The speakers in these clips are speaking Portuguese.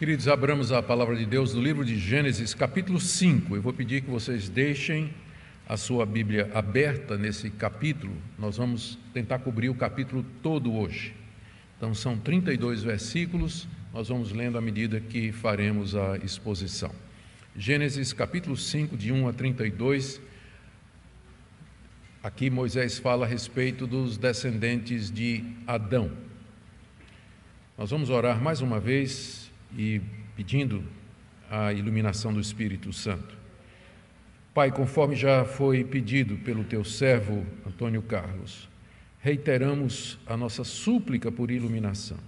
Queridos, abramos a palavra de Deus do livro de Gênesis, capítulo 5. Eu vou pedir que vocês deixem a sua Bíblia aberta nesse capítulo. Nós vamos tentar cobrir o capítulo todo hoje. Então, são 32 versículos, nós vamos lendo à medida que faremos a exposição. Gênesis, capítulo 5, de 1 a 32. Aqui Moisés fala a respeito dos descendentes de Adão. Nós vamos orar mais uma vez e pedindo a iluminação do Espírito Santo. Pai, conforme já foi pedido pelo teu servo Antônio Carlos, reiteramos a nossa súplica por iluminação.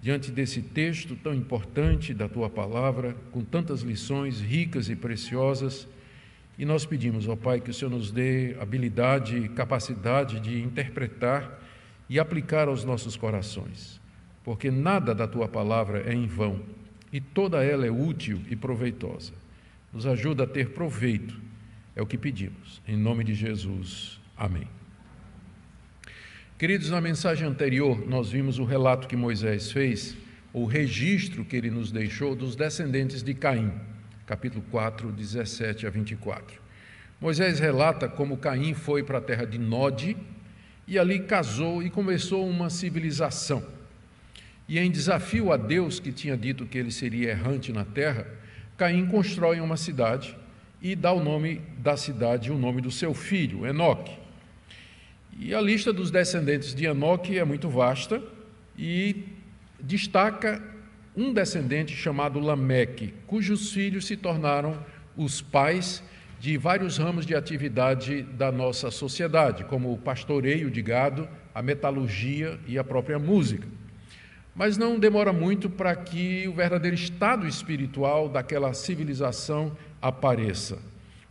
Diante desse texto tão importante da tua palavra, com tantas lições ricas e preciosas, e nós pedimos, ó Pai, que o Senhor nos dê habilidade e capacidade de interpretar e aplicar aos nossos corações porque nada da tua palavra é em vão e toda ela é útil e proveitosa. Nos ajuda a ter proveito, é o que pedimos. Em nome de Jesus. Amém. Queridos, na mensagem anterior, nós vimos o relato que Moisés fez, o registro que ele nos deixou dos descendentes de Caim, capítulo 4, 17 a 24. Moisés relata como Caim foi para a terra de Nod e ali casou e começou uma civilização. E em desafio a Deus, que tinha dito que ele seria errante na terra, Caim constrói uma cidade e dá o nome da cidade, o nome do seu filho, Enoque. E a lista dos descendentes de Enoque é muito vasta e destaca um descendente chamado Lameque, cujos filhos se tornaram os pais de vários ramos de atividade da nossa sociedade, como o pastoreio de gado, a metalurgia e a própria música. Mas não demora muito para que o verdadeiro estado espiritual daquela civilização apareça.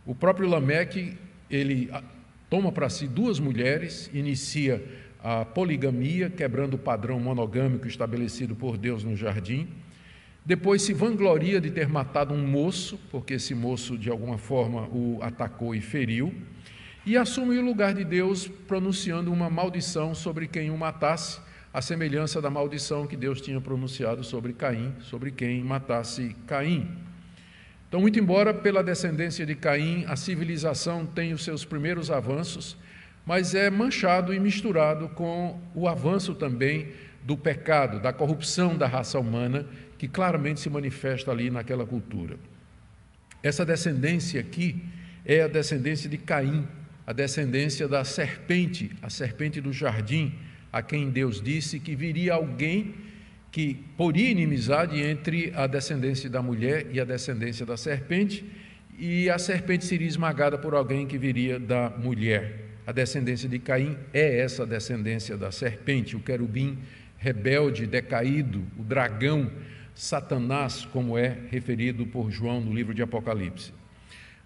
O próprio Lameque, ele ah, toma para si duas mulheres, inicia a poligamia, quebrando o padrão monogâmico estabelecido por Deus no jardim. Depois se vangloria de ter matado um moço, porque esse moço de alguma forma o atacou e feriu, e assume o lugar de Deus pronunciando uma maldição sobre quem o matasse, a semelhança da maldição que Deus tinha pronunciado sobre Caim, sobre quem matasse Caim. Então, muito embora pela descendência de Caim a civilização tenha os seus primeiros avanços, mas é manchado e misturado com o avanço também do pecado, da corrupção da raça humana, que claramente se manifesta ali naquela cultura. Essa descendência aqui é a descendência de Caim, a descendência da serpente, a serpente do jardim, a quem Deus disse que viria alguém que poria inimizade entre a descendência da mulher e a descendência da serpente, e a serpente seria esmagada por alguém que viria da mulher. A descendência de Caim é essa descendência da serpente, o querubim rebelde, decaído, o dragão, Satanás, como é referido por João no livro de Apocalipse.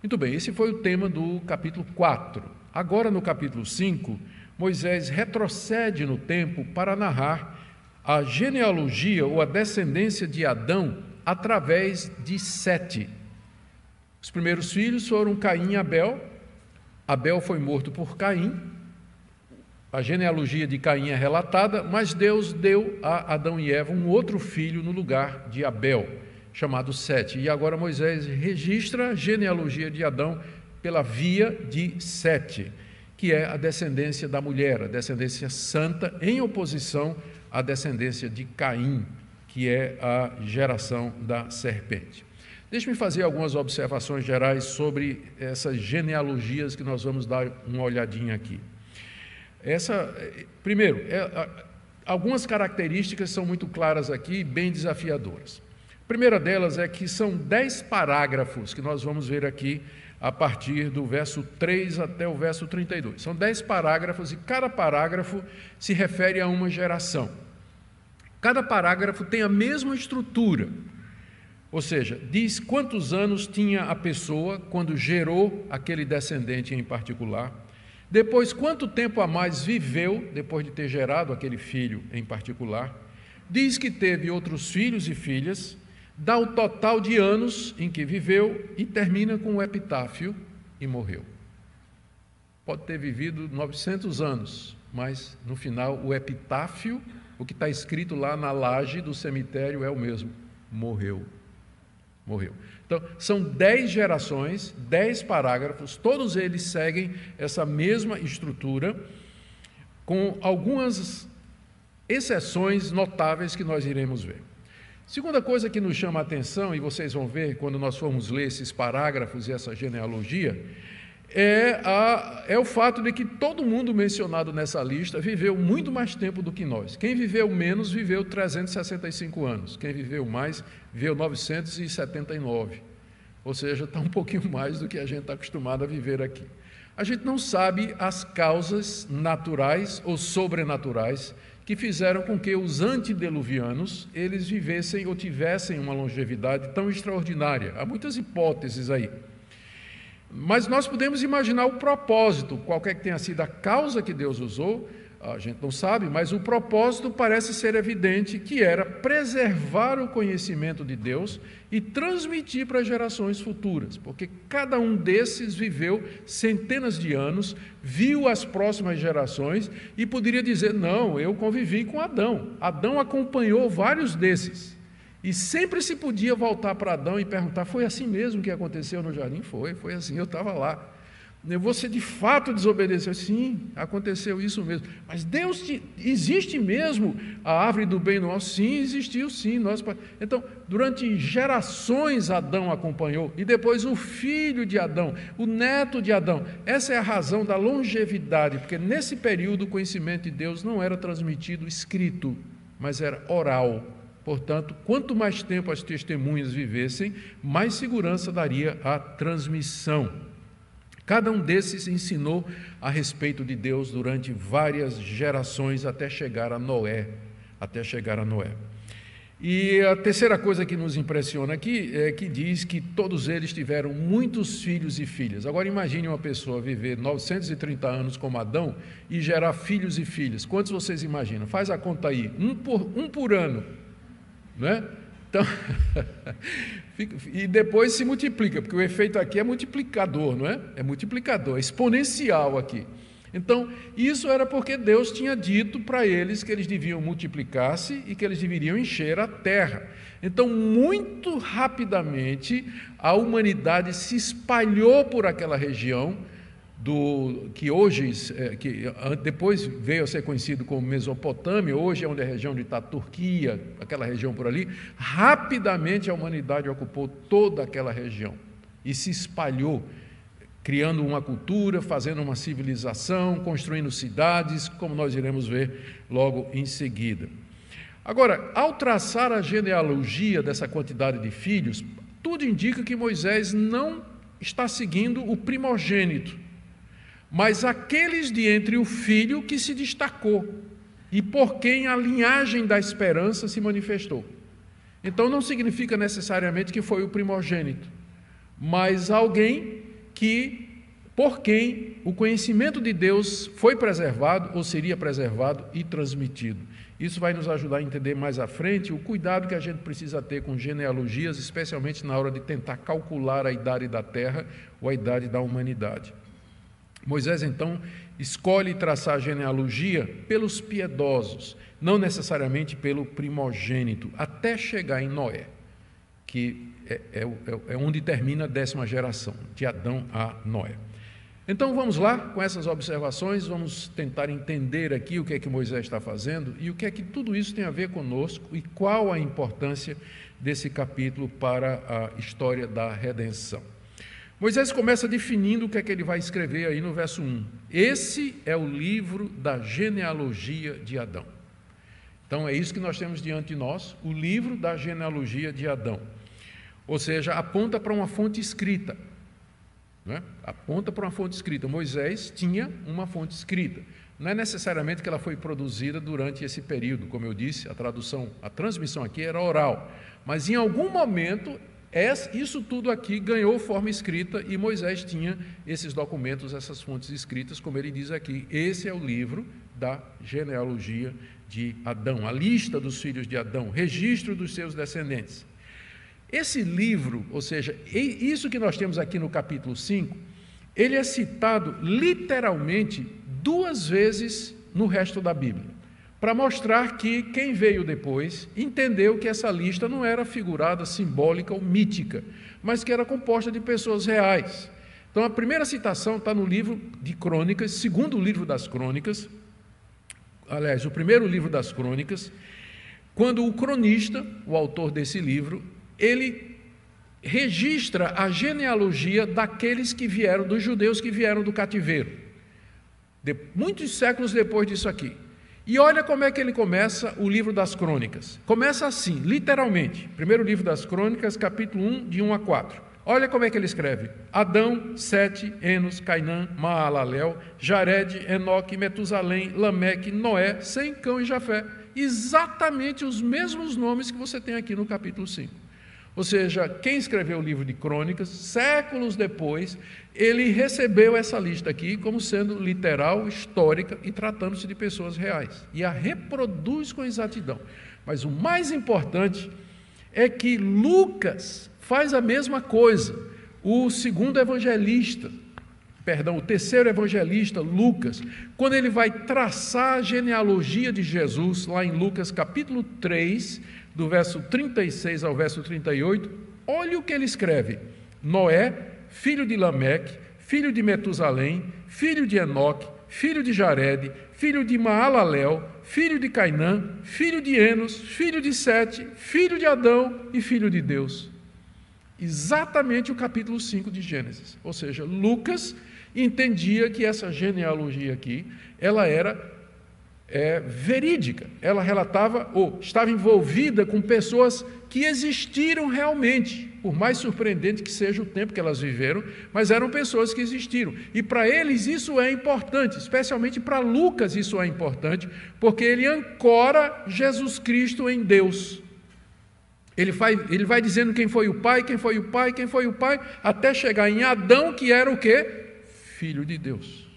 Muito bem, esse foi o tema do capítulo 4. Agora, no capítulo 5, Moisés retrocede no tempo para narrar a genealogia ou a descendência de Adão através de Sete. Os primeiros filhos foram Caim e Abel. Abel foi morto por Caim. A genealogia de Caim é relatada, mas Deus deu a Adão e Eva um outro filho no lugar de Abel, chamado Sete. E agora Moisés registra a genealogia de Adão pela via de Sete que é a descendência da mulher, a descendência santa, em oposição à descendência de Caim, que é a geração da serpente. Deixe-me fazer algumas observações gerais sobre essas genealogias que nós vamos dar uma olhadinha aqui. Essa, primeiro, é, algumas características são muito claras aqui, bem desafiadoras. A primeira delas é que são dez parágrafos que nós vamos ver aqui a partir do verso 3 até o verso 32. São dez parágrafos e cada parágrafo se refere a uma geração. Cada parágrafo tem a mesma estrutura, ou seja, diz quantos anos tinha a pessoa quando gerou aquele descendente em particular, depois quanto tempo a mais viveu depois de ter gerado aquele filho em particular, diz que teve outros filhos e filhas, dá o total de anos em que viveu e termina com o epitáfio e morreu. Pode ter vivido 900 anos, mas no final o epitáfio, o que está escrito lá na laje do cemitério é o mesmo. morreu. Morreu. Então, são dez gerações, dez parágrafos, todos eles seguem essa mesma estrutura, com algumas exceções notáveis que nós iremos ver. Segunda coisa que nos chama a atenção, e vocês vão ver quando nós formos ler esses parágrafos e essa genealogia, é, a, é o fato de que todo mundo mencionado nessa lista viveu muito mais tempo do que nós. Quem viveu menos viveu 365 anos, quem viveu mais viveu 979. Ou seja, está um pouquinho mais do que a gente está acostumado a viver aqui. A gente não sabe as causas naturais ou sobrenaturais que fizeram com que os antediluvianos eles vivessem ou tivessem uma longevidade tão extraordinária. Há muitas hipóteses aí. Mas nós podemos imaginar o propósito, qualquer que tenha sido a causa que Deus usou, a gente não sabe, mas o propósito parece ser evidente que era preservar o conhecimento de Deus e transmitir para gerações futuras, porque cada um desses viveu centenas de anos, viu as próximas gerações e poderia dizer: Não, eu convivi com Adão. Adão acompanhou vários desses. E sempre se podia voltar para Adão e perguntar: foi assim mesmo que aconteceu no jardim? Foi, foi assim, eu estava lá. Você de fato desobedeceu. Sim, aconteceu isso mesmo. Mas Deus te, existe mesmo a árvore do bem do mal? Sim, existiu sim. Nós, então, durante gerações Adão acompanhou, e depois o filho de Adão, o neto de Adão. Essa é a razão da longevidade, porque nesse período o conhecimento de Deus não era transmitido escrito, mas era oral. Portanto, quanto mais tempo as testemunhas vivessem, mais segurança daria a transmissão. Cada um desses ensinou a respeito de Deus durante várias gerações até chegar a Noé, até chegar a Noé. E a terceira coisa que nos impressiona aqui é que diz que todos eles tiveram muitos filhos e filhas. Agora imagine uma pessoa viver 930 anos como Adão e gerar filhos e filhas. Quantos vocês imaginam? Faz a conta aí, um por, um por ano. Né? Então, e depois se multiplica, porque o efeito aqui é multiplicador, não é? É multiplicador, é exponencial aqui. Então, isso era porque Deus tinha dito para eles que eles deviam multiplicar-se e que eles deveriam encher a terra. Então, muito rapidamente, a humanidade se espalhou por aquela região do que hoje, é, que depois veio a ser conhecido como Mesopotâmia, hoje é onde é a região de está Turquia, aquela região por ali, rapidamente a humanidade ocupou toda aquela região e se espalhou, criando uma cultura, fazendo uma civilização, construindo cidades, como nós iremos ver logo em seguida. Agora, ao traçar a genealogia dessa quantidade de filhos, tudo indica que Moisés não está seguindo o primogênito mas aqueles de entre o filho que se destacou e por quem a linhagem da esperança se manifestou. Então não significa necessariamente que foi o primogênito, mas alguém que por quem o conhecimento de Deus foi preservado ou seria preservado e transmitido. Isso vai nos ajudar a entender mais à frente o cuidado que a gente precisa ter com genealogias, especialmente na hora de tentar calcular a idade da terra ou a idade da humanidade. Moisés então escolhe traçar a genealogia pelos piedosos, não necessariamente pelo primogênito, até chegar em Noé, que é, é, é, é onde termina a décima geração, de Adão a Noé. Então vamos lá, com essas observações, vamos tentar entender aqui o que é que Moisés está fazendo e o que é que tudo isso tem a ver conosco e qual a importância desse capítulo para a história da redenção. Moisés começa definindo o que é que ele vai escrever aí no verso 1. Esse é o livro da genealogia de Adão. Então é isso que nós temos diante de nós, o livro da genealogia de Adão. Ou seja, aponta para uma fonte escrita. É? Aponta para uma fonte escrita. Moisés tinha uma fonte escrita. Não é necessariamente que ela foi produzida durante esse período, como eu disse, a tradução, a transmissão aqui era oral, mas em algum momento isso tudo aqui ganhou forma escrita e Moisés tinha esses documentos, essas fontes escritas, como ele diz aqui. Esse é o livro da genealogia de Adão, a lista dos filhos de Adão, registro dos seus descendentes. Esse livro, ou seja, isso que nós temos aqui no capítulo 5, ele é citado literalmente duas vezes no resto da Bíblia. Para mostrar que quem veio depois entendeu que essa lista não era figurada, simbólica ou mítica, mas que era composta de pessoas reais. Então, a primeira citação está no livro de Crônicas, segundo livro das Crônicas, aliás, o primeiro livro das Crônicas, quando o cronista, o autor desse livro, ele registra a genealogia daqueles que vieram, dos judeus que vieram do cativeiro, de, muitos séculos depois disso aqui. E olha como é que ele começa o livro das crônicas. Começa assim, literalmente. Primeiro livro das crônicas, capítulo 1, de 1 a 4. Olha como é que ele escreve: Adão, Sete, Enos, Cainã, Maalalel, Jared, Enoque, Metusalém, Lameque, Noé, Sem, Cão e Jafé. Exatamente os mesmos nomes que você tem aqui no capítulo 5. Ou seja, quem escreveu o livro de crônicas, séculos depois, ele recebeu essa lista aqui como sendo literal, histórica e tratando-se de pessoas reais. E a reproduz com exatidão. Mas o mais importante é que Lucas faz a mesma coisa. O segundo evangelista, perdão, o terceiro evangelista, Lucas, quando ele vai traçar a genealogia de Jesus, lá em Lucas capítulo 3, do verso 36 ao verso 38, olhe o que ele escreve: Noé, filho de Lameque, filho de Metusalém, filho de Enoque, filho de Jared, filho de Maalalel, filho de Cainã, filho de Enos, filho de Sete, filho de Adão e filho de Deus. Exatamente o capítulo 5 de Gênesis. Ou seja, Lucas entendia que essa genealogia aqui, ela era é, verídica. Ela relatava ou estava envolvida com pessoas que existiram realmente, por mais surpreendente que seja o tempo que elas viveram, mas eram pessoas que existiram. E para eles isso é importante, especialmente para Lucas isso é importante, porque ele ancora Jesus Cristo em Deus. Ele vai, ele vai dizendo quem foi o pai, quem foi o pai, quem foi o pai, até chegar em Adão, que era o quê? Filho de Deus.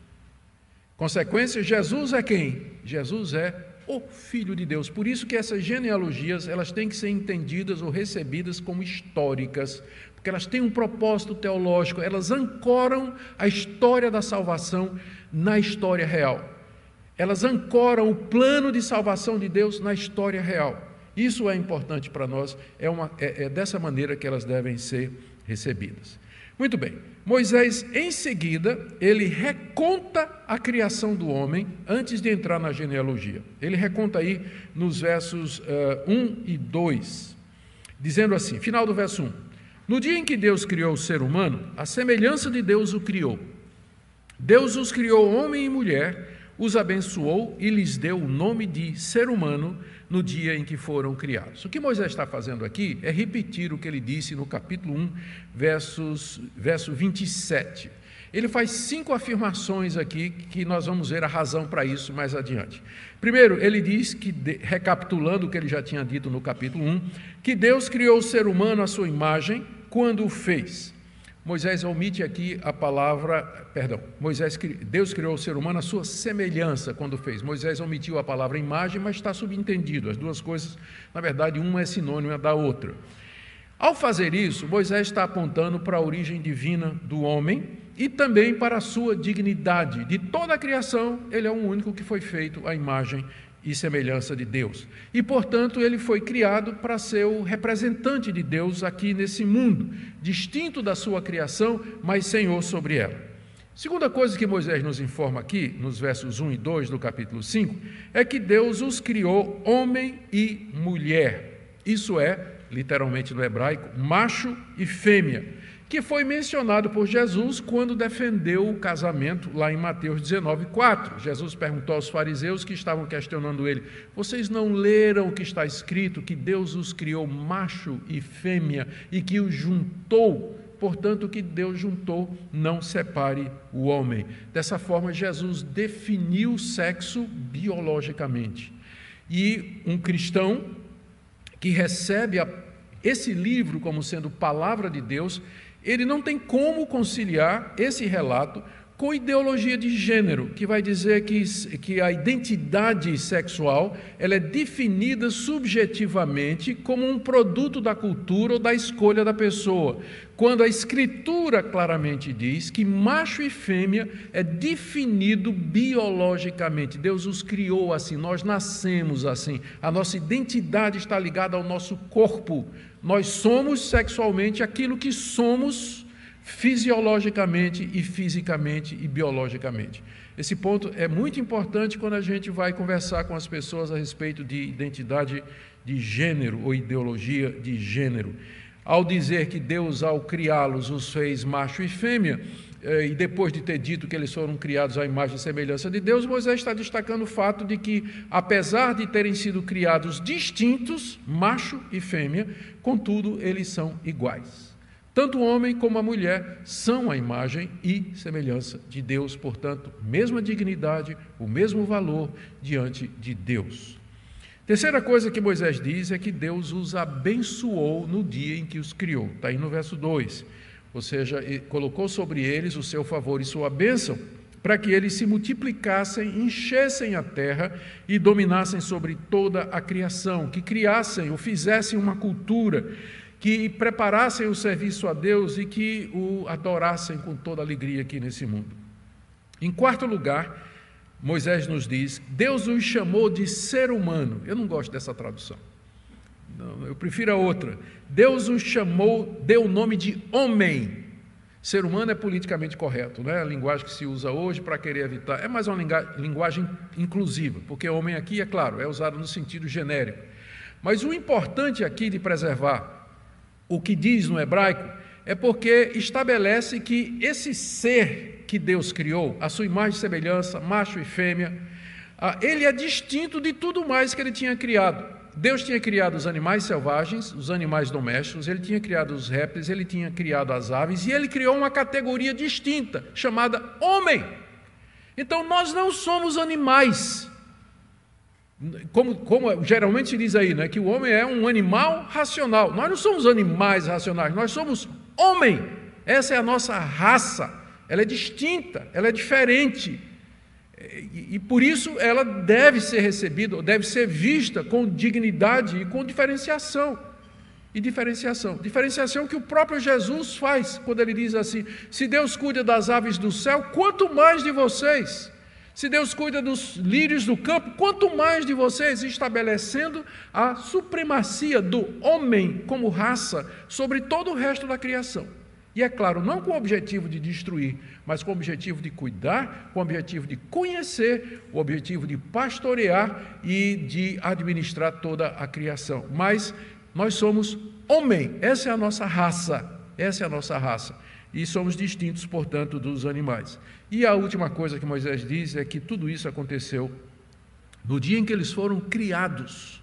Consequência, Jesus é quem? Jesus é o Filho de Deus. Por isso que essas genealogias, elas têm que ser entendidas ou recebidas como históricas, porque elas têm um propósito teológico, elas ancoram a história da salvação na história real. Elas ancoram o plano de salvação de Deus na história real. Isso é importante para nós, é, uma, é, é dessa maneira que elas devem ser recebidas. Muito bem, Moisés, em seguida, ele reconta a criação do homem antes de entrar na genealogia. Ele reconta aí nos versos uh, eh, 1 e 2, dizendo assim: final do verso 1. No dia em que Deus criou o ser humano, a semelhança de Deus o criou. Deus os criou homem e mulher, os abençoou e lhes deu o nome de ser humano no dia em que foram criados. O que Moisés está fazendo aqui é repetir o que ele disse no capítulo 1, versos, verso 27. Ele faz cinco afirmações aqui que nós vamos ver a razão para isso mais adiante. Primeiro, ele diz que, recapitulando o que ele já tinha dito no capítulo 1, que Deus criou o ser humano à sua imagem quando o fez. Moisés omite aqui a palavra, perdão, Moisés, Deus criou o ser humano à sua semelhança quando fez. Moisés omitiu a palavra imagem, mas está subentendido. As duas coisas, na verdade, uma é sinônima da outra. Ao fazer isso, Moisés está apontando para a origem divina do homem e também para a sua dignidade. De toda a criação, ele é o único que foi feito à imagem e semelhança de Deus. E, portanto, ele foi criado para ser o representante de Deus aqui nesse mundo, distinto da sua criação, mas senhor sobre ela. Segunda coisa que Moisés nos informa aqui, nos versos 1 e 2 do capítulo 5, é que Deus os criou homem e mulher. Isso é, literalmente no hebraico, macho e fêmea que foi mencionado por Jesus quando defendeu o casamento lá em Mateus 19, 4. Jesus perguntou aos fariseus que estavam questionando ele: Vocês não leram o que está escrito, que Deus os criou macho e fêmea e que os juntou? Portanto, o que Deus juntou, não separe o homem. Dessa forma, Jesus definiu o sexo biologicamente. E um cristão que recebe a, esse livro como sendo palavra de Deus, ele não tem como conciliar esse relato com ideologia de gênero, que vai dizer que, que a identidade sexual ela é definida subjetivamente como um produto da cultura ou da escolha da pessoa, quando a Escritura claramente diz que macho e fêmea é definido biologicamente. Deus os criou assim, nós nascemos assim, a nossa identidade está ligada ao nosso corpo. Nós somos sexualmente aquilo que somos fisiologicamente e fisicamente e biologicamente. Esse ponto é muito importante quando a gente vai conversar com as pessoas a respeito de identidade de gênero ou ideologia de gênero. Ao dizer que Deus, ao criá-los, os fez macho e fêmea, e depois de ter dito que eles foram criados à imagem e semelhança de Deus, Moisés está destacando o fato de que, apesar de terem sido criados distintos, macho e fêmea, contudo, eles são iguais. Tanto o homem como a mulher são a imagem e semelhança de Deus, portanto, mesma dignidade, o mesmo valor diante de Deus. Terceira coisa que Moisés diz é que Deus os abençoou no dia em que os criou. Está aí no verso 2. Ou seja, colocou sobre eles o seu favor e sua bênção, para que eles se multiplicassem, enchessem a terra e dominassem sobre toda a criação, que criassem ou fizessem uma cultura, que preparassem o serviço a Deus e que o adorassem com toda alegria aqui nesse mundo. Em quarto lugar, Moisés nos diz: Deus os chamou de ser humano. Eu não gosto dessa tradução. Eu prefiro a outra. Deus os chamou, deu o nome de homem. Ser humano é politicamente correto, né? A linguagem que se usa hoje para querer evitar. É mais uma linguagem inclusiva, porque homem aqui, é claro, é usado no sentido genérico. Mas o importante aqui de preservar o que diz no hebraico é porque estabelece que esse ser que Deus criou, a sua imagem e semelhança, macho e fêmea, ah, ele é distinto de tudo mais que ele tinha criado. Deus tinha criado os animais selvagens, os animais domésticos, ele tinha criado os répteis, ele tinha criado as aves e ele criou uma categoria distinta, chamada homem. Então nós não somos animais. Como, como, geralmente se diz aí, né, que o homem é um animal racional. Nós não somos animais racionais, nós somos homem. Essa é a nossa raça ela é distinta, ela é diferente. E, por isso ela deve ser recebida, deve ser vista com dignidade e com diferenciação. E diferenciação. Diferenciação que o próprio Jesus faz quando ele diz assim: se Deus cuida das aves do céu, quanto mais de vocês. Se Deus cuida dos lírios do campo, quanto mais de vocês, estabelecendo a supremacia do homem como raça sobre todo o resto da criação. E é claro, não com o objetivo de destruir, mas com o objetivo de cuidar, com o objetivo de conhecer, o objetivo de pastorear e de administrar toda a criação. Mas nós somos homem, essa é a nossa raça, essa é a nossa raça. E somos distintos, portanto, dos animais. E a última coisa que Moisés diz é que tudo isso aconteceu no dia em que eles foram criados,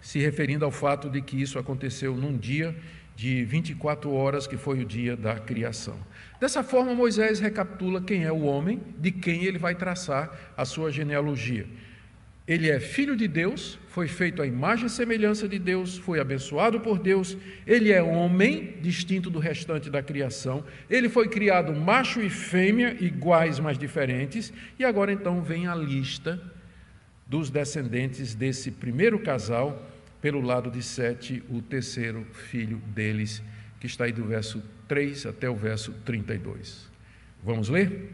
se referindo ao fato de que isso aconteceu num dia de 24 horas, que foi o dia da criação. Dessa forma, Moisés recapitula quem é o homem, de quem ele vai traçar a sua genealogia. Ele é filho de Deus, foi feito à imagem e semelhança de Deus, foi abençoado por Deus, ele é homem, distinto do restante da criação, ele foi criado macho e fêmea, iguais, mas diferentes, e agora então vem a lista dos descendentes desse primeiro casal pelo lado de Sete, o terceiro filho deles, que está aí do verso 3 até o verso 32. Vamos ler?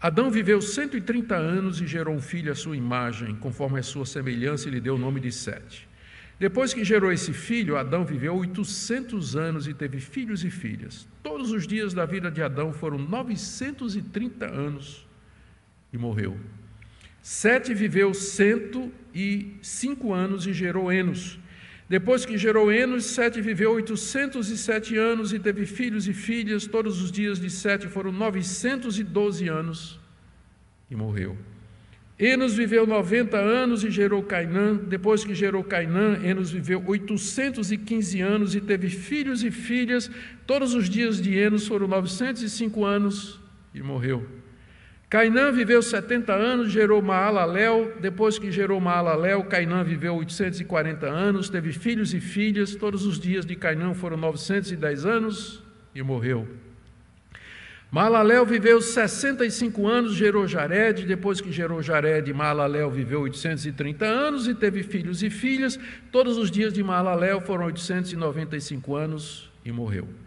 Adão viveu 130 anos e gerou um filho à sua imagem, conforme a sua semelhança, e lhe deu o nome de Sete. Depois que gerou esse filho, Adão viveu 800 anos e teve filhos e filhas. Todos os dias da vida de Adão foram 930 anos e morreu. Sete viveu cento e cinco anos e gerou Enos. Depois que gerou Enos, Sete viveu oitocentos e sete anos e teve filhos e filhas. Todos os dias de Sete foram novecentos e doze anos e morreu. Enos viveu noventa anos e gerou Cainã. Depois que gerou Cainã, Enos viveu oitocentos e quinze anos e teve filhos e filhas. Todos os dias de Enos foram novecentos e cinco anos e morreu. Cainã viveu 70 anos, gerou Maalalel. Depois que gerou Maalalel, Cainã viveu 840 anos, teve filhos e filhas. Todos os dias de Cainã foram 910 anos e morreu. Maalalel viveu 65 anos, gerou Jared. Depois que gerou Jared, Maalalel viveu 830 anos e teve filhos e filhas. Todos os dias de Maalalel foram 895 anos e morreu.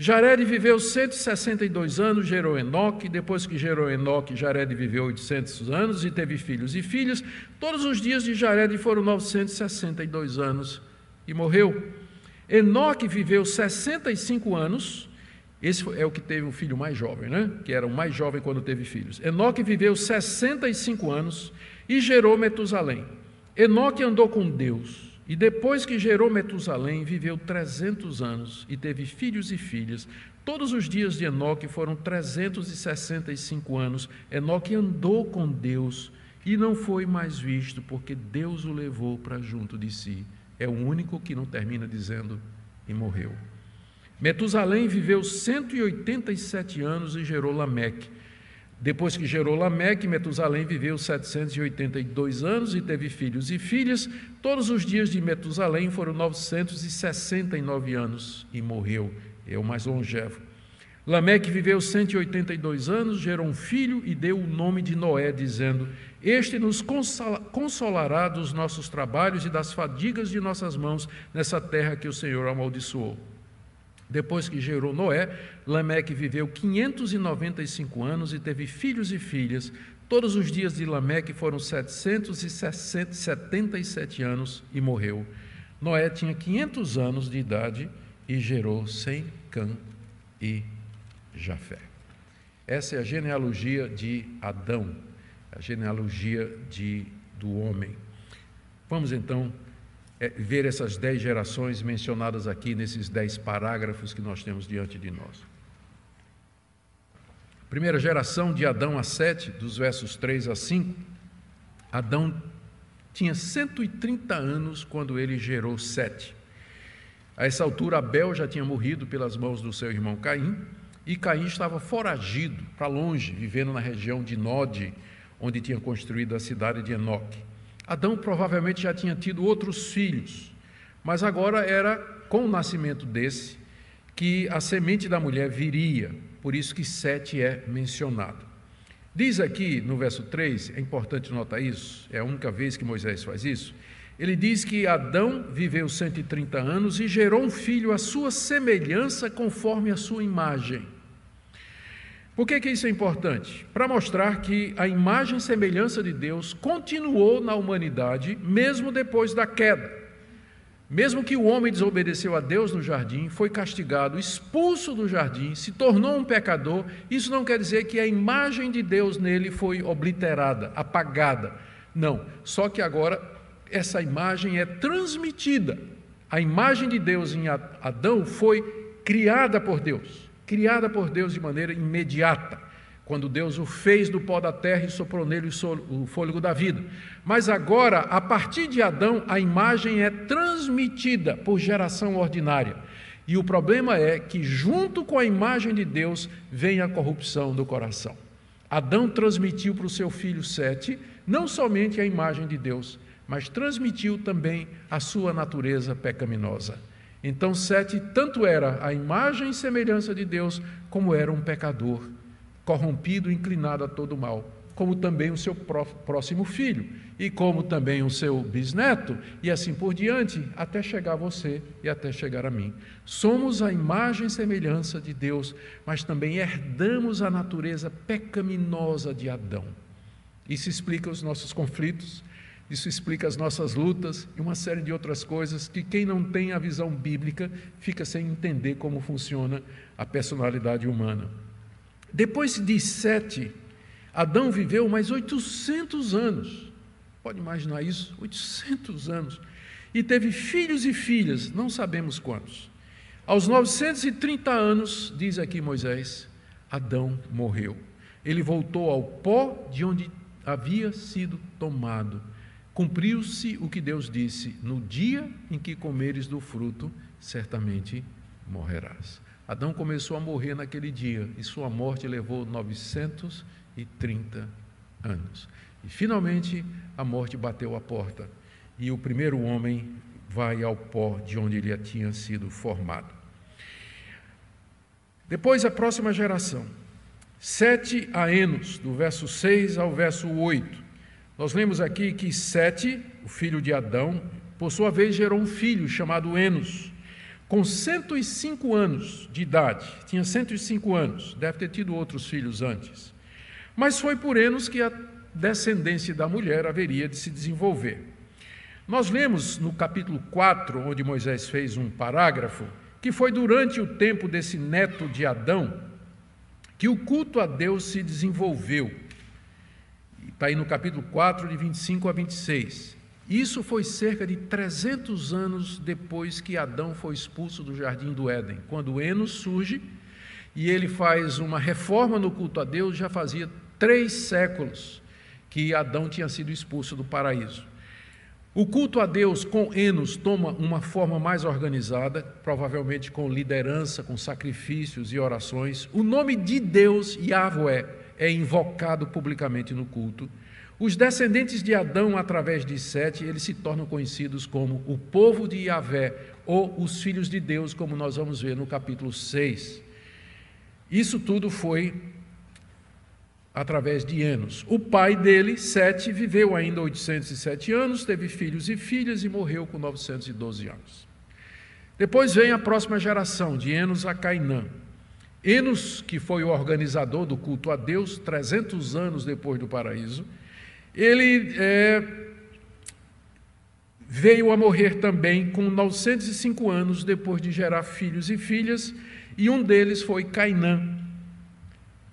Jared viveu 162 anos, gerou Enoque. Depois que gerou Enoque, Jared viveu 800 anos e teve filhos e filhas. Todos os dias de Jared foram 962 anos e morreu. Enoque viveu 65 anos. Esse é o que teve o filho mais jovem, né? Que era o mais jovem quando teve filhos. Enoque viveu 65 anos e gerou Metusalém. Enoque andou com Deus e depois que gerou Metusalém, viveu 300 anos e teve filhos e filhas. Todos os dias de Enoque foram 365 anos. Enoque andou com Deus e não foi mais visto, porque Deus o levou para junto de si. É o único que não termina dizendo e morreu. Metusalém viveu 187 anos e gerou Lameque. Depois que gerou Lameque, Metusalém viveu 782 anos e teve filhos e filhas. Todos os dias de Metusalém foram 969 anos e morreu. É o mais longevo. Lameque viveu 182 anos, gerou um filho e deu o nome de Noé, dizendo: Este nos consolará dos nossos trabalhos e das fadigas de nossas mãos nessa terra que o Senhor amaldiçoou. Depois que gerou Noé, Lameque viveu 595 anos e teve filhos e filhas. Todos os dias de Lameque foram 777 anos e morreu. Noé tinha 500 anos de idade e gerou Sem, Cã e Jafé. Essa é a genealogia de Adão, a genealogia de, do homem. Vamos então é, ver essas dez gerações mencionadas aqui nesses dez parágrafos que nós temos diante de nós. Primeira geração de Adão a Sete, dos versos 3 a 5. Adão tinha 130 anos quando ele gerou Sete. A essa altura, Abel já tinha morrido pelas mãos do seu irmão Caim, e Caim estava foragido para longe, vivendo na região de Nod, onde tinha construído a cidade de Enoque. Adão provavelmente já tinha tido outros filhos, mas agora era com o nascimento desse que a semente da mulher viria, por isso que Sete é mencionado. Diz aqui no verso 3, é importante notar isso, é a única vez que Moisés faz isso. Ele diz que Adão viveu 130 anos e gerou um filho à sua semelhança, conforme a sua imagem. Por que, que isso é importante? Para mostrar que a imagem e semelhança de Deus continuou na humanidade, mesmo depois da queda. Mesmo que o homem desobedeceu a Deus no jardim, foi castigado, expulso do jardim, se tornou um pecador, isso não quer dizer que a imagem de Deus nele foi obliterada, apagada. Não, só que agora essa imagem é transmitida. A imagem de Deus em Adão foi criada por Deus criada por Deus de maneira imediata, quando Deus o fez do pó da terra e soprou nele o fôlego da vida. Mas agora, a partir de Adão, a imagem é transmitida por geração ordinária. E o problema é que, junto com a imagem de Deus, vem a corrupção do coração. Adão transmitiu para o seu filho Sete não somente a imagem de Deus, mas transmitiu também a sua natureza pecaminosa. Então, Sete tanto era a imagem e semelhança de Deus, como era um pecador, corrompido, inclinado a todo mal, como também o seu próximo filho, e como também o seu bisneto, e assim por diante, até chegar a você e até chegar a mim. Somos a imagem e semelhança de Deus, mas também herdamos a natureza pecaminosa de Adão. Isso explica os nossos conflitos, isso explica as nossas lutas e uma série de outras coisas que quem não tem a visão bíblica fica sem entender como funciona a personalidade humana. Depois de Sete, Adão viveu mais 800 anos. Pode imaginar isso? 800 anos. E teve filhos e filhas, não sabemos quantos. Aos 930 anos, diz aqui Moisés, Adão morreu. Ele voltou ao pó de onde havia sido tomado Cumpriu-se o que Deus disse: No dia em que comeres do fruto, certamente morrerás. Adão começou a morrer naquele dia e sua morte levou 930 anos. E finalmente a morte bateu a porta e o primeiro homem vai ao pó de onde ele tinha sido formado. Depois a próxima geração, sete aenos, do verso 6 ao verso 8. Nós lemos aqui que Sete, o filho de Adão, por sua vez gerou um filho chamado Enos. com 105 anos de idade, tinha 105 anos, deve ter tido outros filhos antes. Mas foi por Enos que a descendência da mulher haveria de se desenvolver. Nós lemos no capítulo 4, onde Moisés fez um parágrafo, que foi durante o tempo desse neto de Adão que o culto a Deus se desenvolveu. Está aí no capítulo 4, de 25 a 26. Isso foi cerca de 300 anos depois que Adão foi expulso do jardim do Éden. Quando Enos surge e ele faz uma reforma no culto a Deus, já fazia três séculos que Adão tinha sido expulso do paraíso. O culto a Deus com Enos toma uma forma mais organizada, provavelmente com liderança, com sacrifícios e orações. O nome de Deus, Yahweh, é invocado publicamente no culto. Os descendentes de Adão, através de Sete, eles se tornam conhecidos como o povo de Yahvé, ou os filhos de Deus, como nós vamos ver no capítulo 6. Isso tudo foi através de Enos. O pai dele, Sete, viveu ainda 807 anos, teve filhos e filhas e morreu com 912 anos. Depois vem a próxima geração, de Enos a Cainã. Enos, que foi o organizador do culto a Deus, 300 anos depois do paraíso, ele é, veio a morrer também com 905 anos depois de gerar filhos e filhas, e um deles foi Cainã,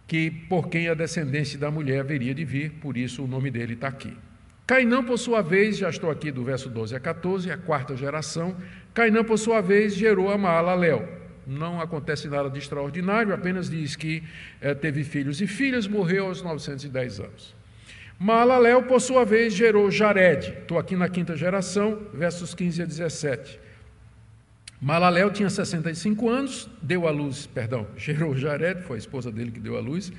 que por quem a descendência da mulher haveria de vir, por isso o nome dele está aqui. Cainã, por sua vez, já estou aqui do verso 12 a 14, a quarta geração, Cainã, por sua vez, gerou a Maalalel. Não acontece nada de extraordinário, apenas diz que é, teve filhos e filhas, morreu aos 910 anos. Maalalel, por sua vez, gerou Jared. Estou aqui na quinta geração, versos 15 a 17. Malaléu tinha 65 anos, deu à luz, perdão, gerou Jared, foi a esposa dele que deu à luz.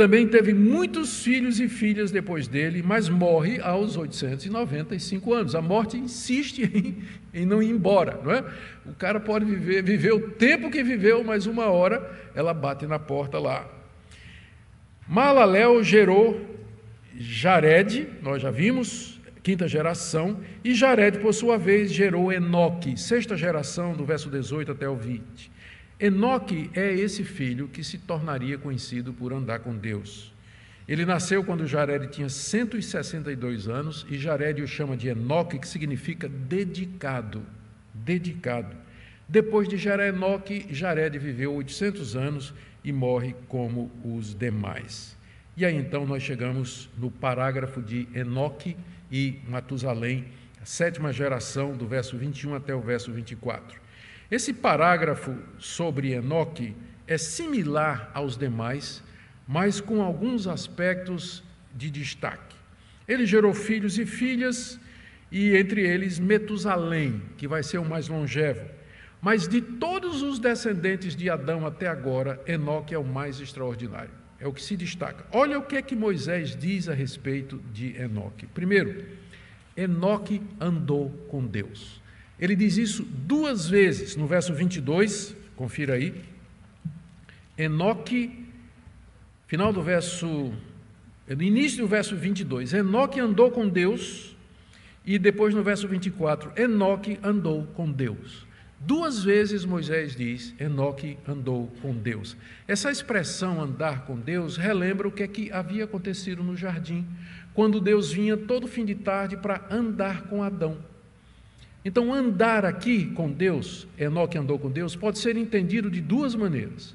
Também teve muitos filhos e filhas depois dele, mas morre aos 895 anos. A morte insiste em, em não ir embora, não é? O cara pode viver, viver o tempo que viveu, mas uma hora ela bate na porta lá. Malaléu gerou Jared, nós já vimos, quinta geração, e Jared, por sua vez, gerou Enoque, sexta geração, do verso 18 até o 20. Enoque é esse filho que se tornaria conhecido por andar com Deus. Ele nasceu quando Jared tinha 162 anos, e Jared o chama de Enoque, que significa dedicado, dedicado. Depois de gerar Enoque, Jared viveu 800 anos e morre como os demais. E aí então nós chegamos no parágrafo de Enoque, e Matusalém, a sétima geração, do verso 21 até o verso 24. Esse parágrafo sobre Enoque é similar aos demais, mas com alguns aspectos de destaque. Ele gerou filhos e filhas, e entre eles Metusalém, que vai ser o mais longevo. Mas de todos os descendentes de Adão até agora, Enoque é o mais extraordinário é o que se destaca. Olha o que é que Moisés diz a respeito de Enoque. Primeiro, Enoque andou com Deus. Ele diz isso duas vezes, no verso 22, confira aí. Enoque, final do verso, no início do verso 22, Enoque andou com Deus, e depois no verso 24, Enoque andou com Deus. Duas vezes Moisés diz: Enoque andou com Deus. Essa expressão andar com Deus relembra o que, é que havia acontecido no jardim, quando Deus vinha todo fim de tarde para andar com Adão. Então, andar aqui com Deus, Enoque andou com Deus, pode ser entendido de duas maneiras.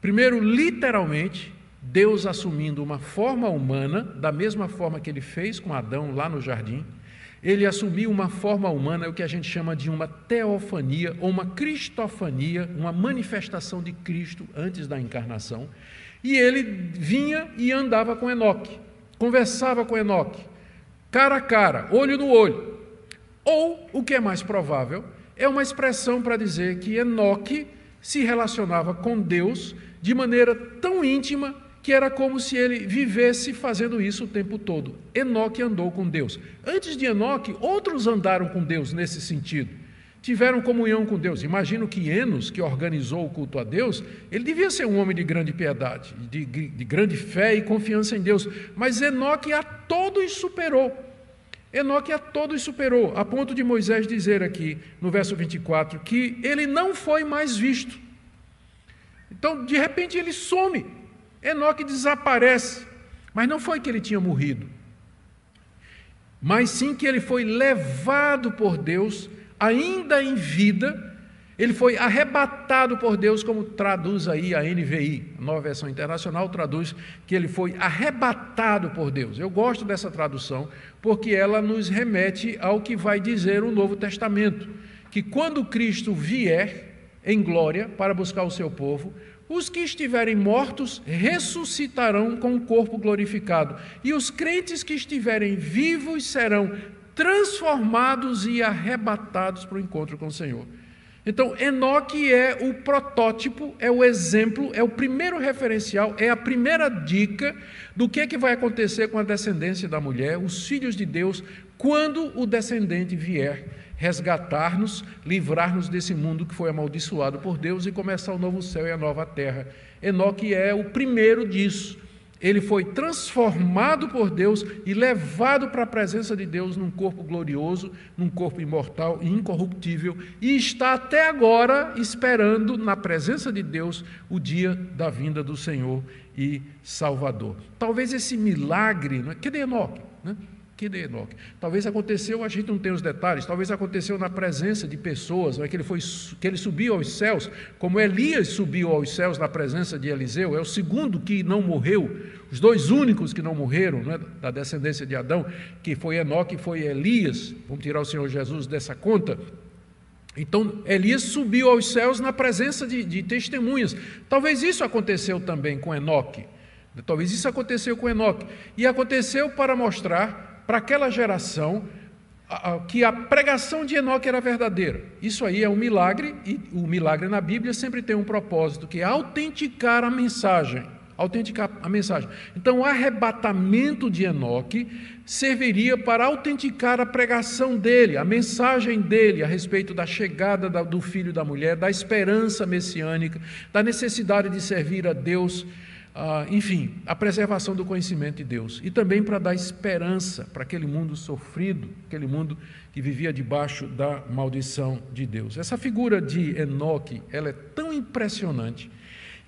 Primeiro, literalmente, Deus assumindo uma forma humana, da mesma forma que ele fez com Adão lá no jardim ele assumiu uma forma humana, é o que a gente chama de uma teofania ou uma cristofania, uma manifestação de Cristo antes da encarnação. E ele vinha e andava com Enoque, conversava com Enoque, cara a cara, olho no olho. Ou, o que é mais provável, é uma expressão para dizer que Enoque se relacionava com Deus de maneira tão íntima que era como se ele vivesse fazendo isso o tempo todo. Enoque andou com Deus. Antes de Enoque, outros andaram com Deus nesse sentido. Tiveram comunhão com Deus. Imagino que Enos, que organizou o culto a Deus, ele devia ser um homem de grande piedade, de, de grande fé e confiança em Deus. Mas Enoque a todos superou. Enoque a todos superou, a ponto de Moisés dizer aqui, no verso 24, que ele não foi mais visto. Então, de repente, ele some. Enoque desaparece. Mas não foi que ele tinha morrido, mas sim que ele foi levado por Deus, ainda em vida, ele foi arrebatado por Deus, como traduz aí a NVI, a nova versão internacional, traduz que ele foi arrebatado por Deus. Eu gosto dessa tradução, porque ela nos remete ao que vai dizer o Novo Testamento: que quando Cristo vier em glória para buscar o seu povo, os que estiverem mortos ressuscitarão com o corpo glorificado, e os crentes que estiverem vivos serão transformados e arrebatados para o encontro com o Senhor. Então, Enoque é o protótipo, é o exemplo, é o primeiro referencial, é a primeira dica do que, é que vai acontecer com a descendência da mulher, os filhos de Deus, quando o descendente vier resgatar-nos, livrar-nos desse mundo que foi amaldiçoado por Deus e começar o novo céu e a nova terra. Enoque é o primeiro disso ele foi transformado por Deus e levado para a presença de Deus num corpo glorioso, num corpo imortal e incorruptível, e está até agora esperando na presença de Deus o dia da vinda do Senhor e Salvador. Talvez esse milagre, não é? que Enoque, né? Que de Enoque. Talvez aconteceu, a gente não tem os detalhes, talvez aconteceu na presença de pessoas, é? que, ele foi, que ele subiu aos céus, como Elias subiu aos céus na presença de Eliseu, é o segundo que não morreu, os dois únicos que não morreram, não é? da descendência de Adão, que foi Enoque e foi Elias, vamos tirar o Senhor Jesus dessa conta, então, Elias subiu aos céus na presença de, de, testemunhas. Talvez isso aconteceu também com Enoque. Talvez isso aconteceu com Enoque. E aconteceu para mostrar para aquela geração que a pregação de Enoque era verdadeira. Isso aí é um milagre, e o milagre na Bíblia sempre tem um propósito, que é autenticar a mensagem. Autenticar a mensagem. Então, o arrebatamento de Enoque serviria para autenticar a pregação dele, a mensagem dele a respeito da chegada do filho da mulher, da esperança messiânica, da necessidade de servir a Deus ah, enfim, a preservação do conhecimento de Deus e também para dar esperança para aquele mundo sofrido, aquele mundo que vivia debaixo da maldição de Deus. Essa figura de Enoque, ela é tão impressionante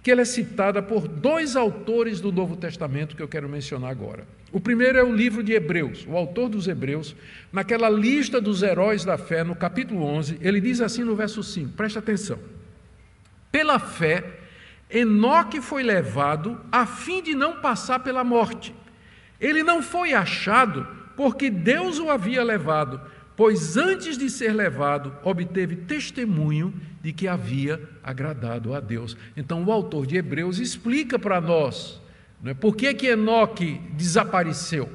que ela é citada por dois autores do Novo Testamento que eu quero mencionar agora. O primeiro é o livro de Hebreus, o autor dos Hebreus, naquela lista dos heróis da fé, no capítulo 11, ele diz assim no verso 5, preste atenção. Pela fé, Enoque foi levado a fim de não passar pela morte. Ele não foi achado porque Deus o havia levado, pois antes de ser levado, obteve testemunho de que havia agradado a Deus. Então, o autor de Hebreus explica para nós né, por que, que Enoque desapareceu,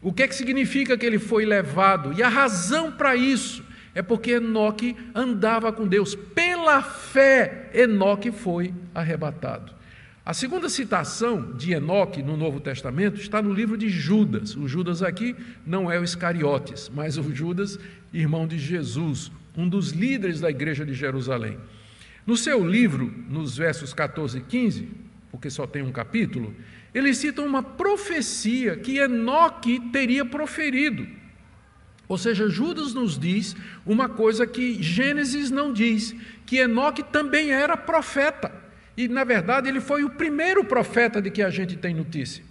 o que, é que significa que ele foi levado e a razão para isso é porque Enoque andava com Deus. Pela fé, Enoque foi arrebatado. A segunda citação de Enoque no Novo Testamento está no livro de Judas. O Judas aqui não é o Iscariotes, mas o Judas, irmão de Jesus, um dos líderes da igreja de Jerusalém. No seu livro, nos versos 14 e 15, porque só tem um capítulo, ele cita uma profecia que Enoque teria proferido. Ou seja, Judas nos diz uma coisa que Gênesis não diz, que Enoque também era profeta. E, na verdade, ele foi o primeiro profeta de que a gente tem notícia.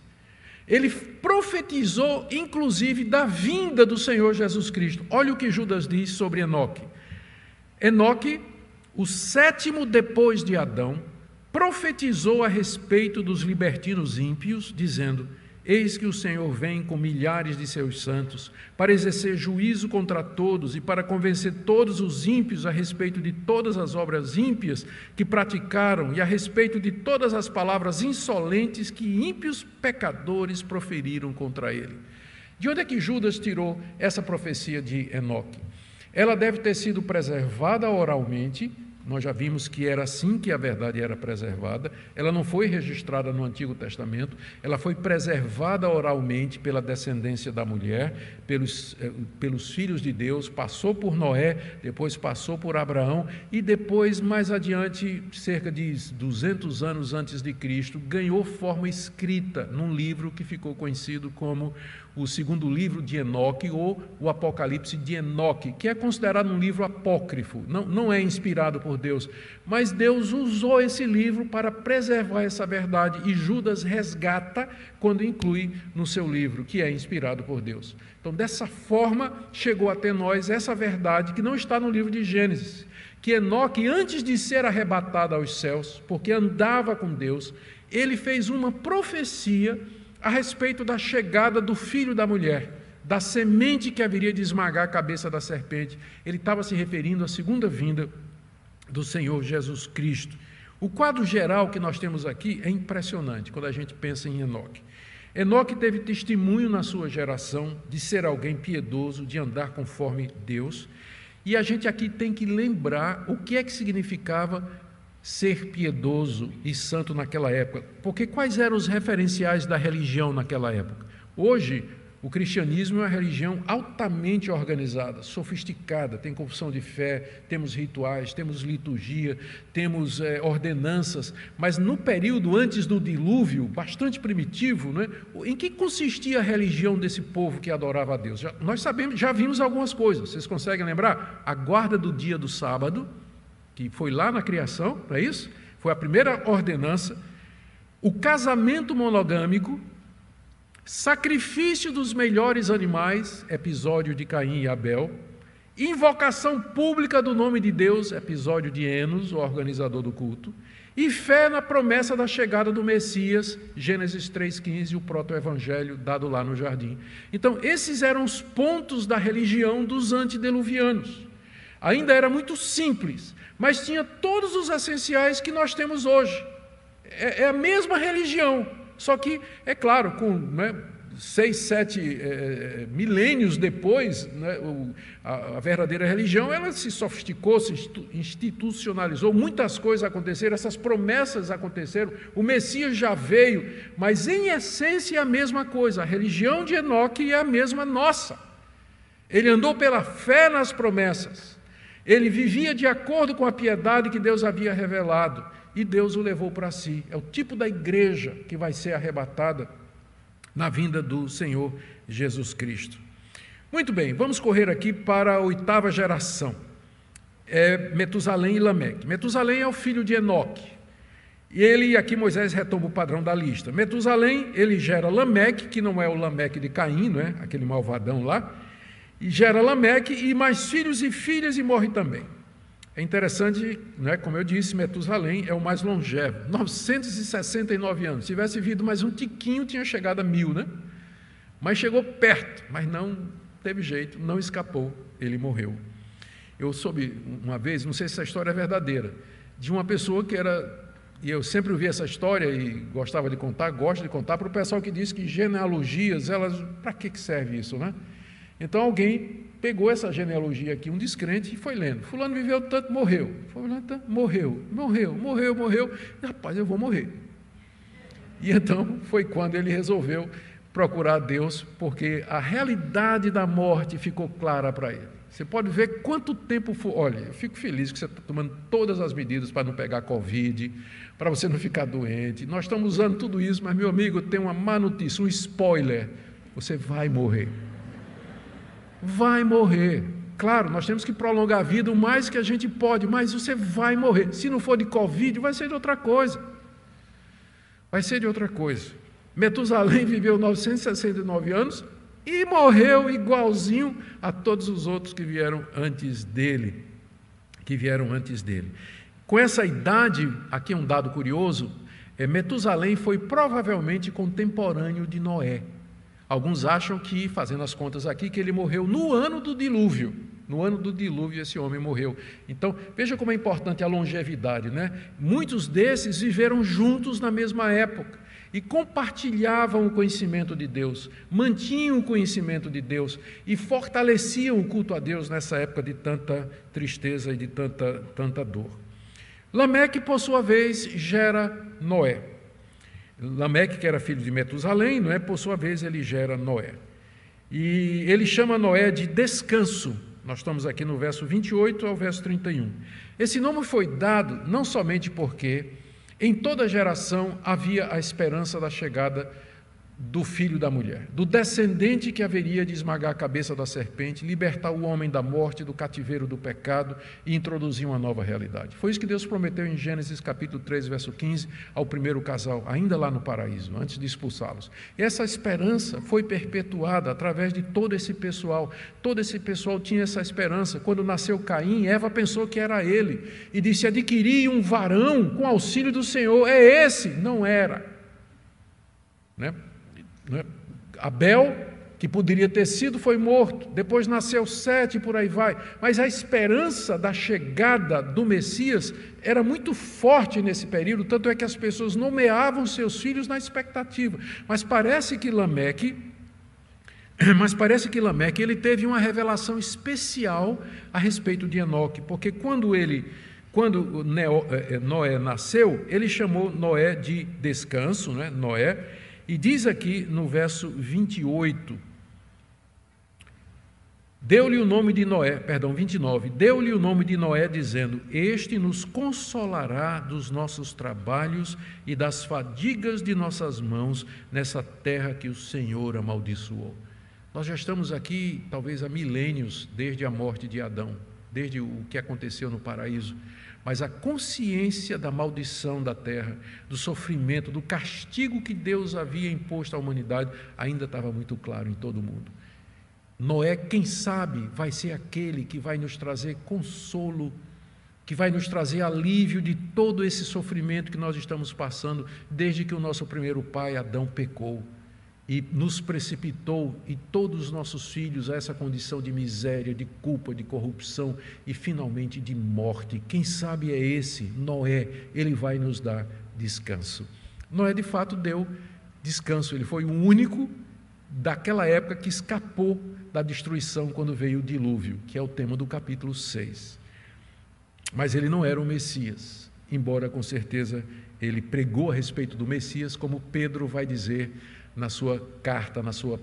Ele profetizou, inclusive, da vinda do Senhor Jesus Cristo. Olha o que Judas diz sobre Enoque. Enoque, o sétimo depois de Adão, profetizou a respeito dos libertinos ímpios, dizendo: Eis que o Senhor vem com milhares de seus santos para exercer juízo contra todos e para convencer todos os ímpios a respeito de todas as obras ímpias que praticaram e a respeito de todas as palavras insolentes que ímpios pecadores proferiram contra ele. De onde é que Judas tirou essa profecia de Enoque? Ela deve ter sido preservada oralmente nós já vimos que era assim que a verdade era preservada. Ela não foi registrada no Antigo Testamento, ela foi preservada oralmente pela descendência da mulher, pelos, eh, pelos filhos de Deus, passou por Noé, depois passou por Abraão e depois, mais adiante, cerca de 200 anos antes de Cristo, ganhou forma escrita num livro que ficou conhecido como o segundo livro de Enoque ou o Apocalipse de Enoque, que é considerado um livro apócrifo, não, não é inspirado por Deus, mas Deus usou esse livro para preservar essa verdade e Judas resgata quando inclui no seu livro, que é inspirado por Deus. Então, dessa forma, chegou até nós essa verdade que não está no livro de Gênesis, que Enoque, antes de ser arrebatado aos céus, porque andava com Deus, ele fez uma profecia a respeito da chegada do filho da mulher, da semente que haveria de esmagar a cabeça da serpente. Ele estava se referindo à segunda vinda do Senhor Jesus Cristo. O quadro geral que nós temos aqui é impressionante quando a gente pensa em Enoque. Enoque teve testemunho na sua geração de ser alguém piedoso, de andar conforme Deus. E a gente aqui tem que lembrar o que é que significava ser piedoso e santo naquela época. Porque quais eram os referenciais da religião naquela época? Hoje, o cristianismo é uma religião altamente organizada, sofisticada, tem confissão de fé, temos rituais, temos liturgia, temos é, ordenanças, mas no período antes do dilúvio, bastante primitivo, né, em que consistia a religião desse povo que adorava a Deus? Já, nós sabemos, já vimos algumas coisas, vocês conseguem lembrar? A guarda do dia do sábado, que foi lá na criação, não é isso? Foi a primeira ordenança. O casamento monogâmico, sacrifício dos melhores animais, episódio de Caim e Abel, invocação pública do nome de Deus, episódio de Enos, o organizador do culto, e fé na promessa da chegada do Messias, Gênesis 3,15, o proto-evangelho dado lá no jardim. Então, esses eram os pontos da religião dos antediluvianos. Ainda era muito simples, mas tinha todos os essenciais que nós temos hoje. É, é a mesma religião, só que, é claro, com né, seis, sete é, milênios depois, né, a, a, verdadeira religião ela se sofisticou, se institucionalizou, muitas coisas aconteceram, essas promessas aconteceram, o Messias já veio, mas em essência é a mesma coisa, a religião de Enoque é a mesma nossa. Ele andou pela fé nas promessas. Ele vivia de acordo com a piedade que Deus havia revelado e Deus o levou para si. É o tipo da igreja que vai ser arrebatada na vinda do Senhor Jesus Cristo. Muito bem, vamos correr aqui para a oitava geração. É Metusalém e Lameque. Metusalém é o filho de Enoque. E ele, aqui Moisés retoma o padrão da lista. Metusalém, ele gera Lameque, que não é o Lameque de Caim, não é? aquele malvadão lá e gera Lameque e mais filhos e filhas e morre também. É interessante, né, como eu disse, Metusalém é o mais longevo, 969 anos. Se tivesse vivido mais um tiquinho, tinha chegado a mil, né? Mas chegou perto, mas não teve jeito, não escapou, ele morreu. Eu soube uma vez, não sei se essa história é verdadeira, de uma pessoa que era, e eu sempre ouvi essa história e gostava de contar, gosto de contar para o pessoal que diz que genealogias, elas, para que serve isso, né? Então alguém pegou essa genealogia aqui, um descrente, e foi lendo. Fulano viveu tanto, morreu. Fulano tanto, morreu, morreu, morreu, morreu. Rapaz, eu vou morrer. E então foi quando ele resolveu procurar Deus, porque a realidade da morte ficou clara para ele. Você pode ver quanto tempo for. Olha, eu fico feliz que você está tomando todas as medidas para não pegar Covid, para você não ficar doente. Nós estamos usando tudo isso, mas, meu amigo, tem uma má notícia, um spoiler: você vai morrer vai morrer. Claro, nós temos que prolongar a vida o mais que a gente pode, mas você vai morrer. Se não for de Covid, vai ser de outra coisa. Vai ser de outra coisa. Metusalém viveu 969 anos e morreu igualzinho a todos os outros que vieram antes dele. Que vieram antes dele. Com essa idade, aqui é um dado curioso, é, Metusalém foi provavelmente contemporâneo de Noé. Alguns acham que, fazendo as contas aqui, que ele morreu no ano do dilúvio. No ano do dilúvio, esse homem morreu. Então, veja como é importante a longevidade, né? Muitos desses viveram juntos na mesma época e compartilhavam o conhecimento de Deus, mantinham o conhecimento de Deus e fortaleciam o culto a Deus nessa época de tanta tristeza e de tanta, tanta dor. Lameque, por sua vez, gera Noé. Lameque, que era filho de Metusalém, não é? por sua vez, ele gera Noé. E ele chama Noé de descanso. Nós estamos aqui no verso 28 ao verso 31. Esse nome foi dado não somente porque em toda geração havia a esperança da chegada do filho da mulher, do descendente que haveria de esmagar a cabeça da serpente, libertar o homem da morte, do cativeiro do pecado e introduzir uma nova realidade. Foi isso que Deus prometeu em Gênesis capítulo 3, verso 15, ao primeiro casal, ainda lá no paraíso, antes de expulsá-los. Essa esperança foi perpetuada através de todo esse pessoal. Todo esse pessoal tinha essa esperança. Quando nasceu Caim, Eva pensou que era ele e disse: Adquiri um varão com auxílio do Senhor. É esse? Não era. Né? Né? Abel, que poderia ter sido, foi morto. Depois nasceu Sete e por aí vai. Mas a esperança da chegada do Messias era muito forte nesse período, tanto é que as pessoas nomeavam seus filhos na expectativa. Mas parece que Lameque, mas parece que Lameque ele teve uma revelação especial a respeito de Enoque, porque quando ele quando eh, eh, Noé nasceu, ele chamou Noé de descanso, né? Noé, e diz aqui no verso 28, Deu-lhe o nome de Noé, perdão, 29. Deu-lhe o nome de Noé, dizendo: Este nos consolará dos nossos trabalhos e das fadigas de nossas mãos nessa terra que o Senhor amaldiçoou. Nós já estamos aqui, talvez há milênios, desde a morte de Adão, desde o que aconteceu no paraíso mas a consciência da maldição da terra, do sofrimento, do castigo que Deus havia imposto à humanidade, ainda estava muito claro em todo mundo. Noé, quem sabe, vai ser aquele que vai nos trazer consolo, que vai nos trazer alívio de todo esse sofrimento que nós estamos passando desde que o nosso primeiro pai, Adão, pecou e nos precipitou e todos os nossos filhos a essa condição de miséria, de culpa, de corrupção e finalmente de morte. Quem sabe é esse, Noé, ele vai nos dar descanso. Noé de fato deu descanso, ele foi o único daquela época que escapou da destruição quando veio o dilúvio, que é o tema do capítulo 6. Mas ele não era o Messias, embora com certeza ele pregou a respeito do Messias, como Pedro vai dizer na sua carta, na sua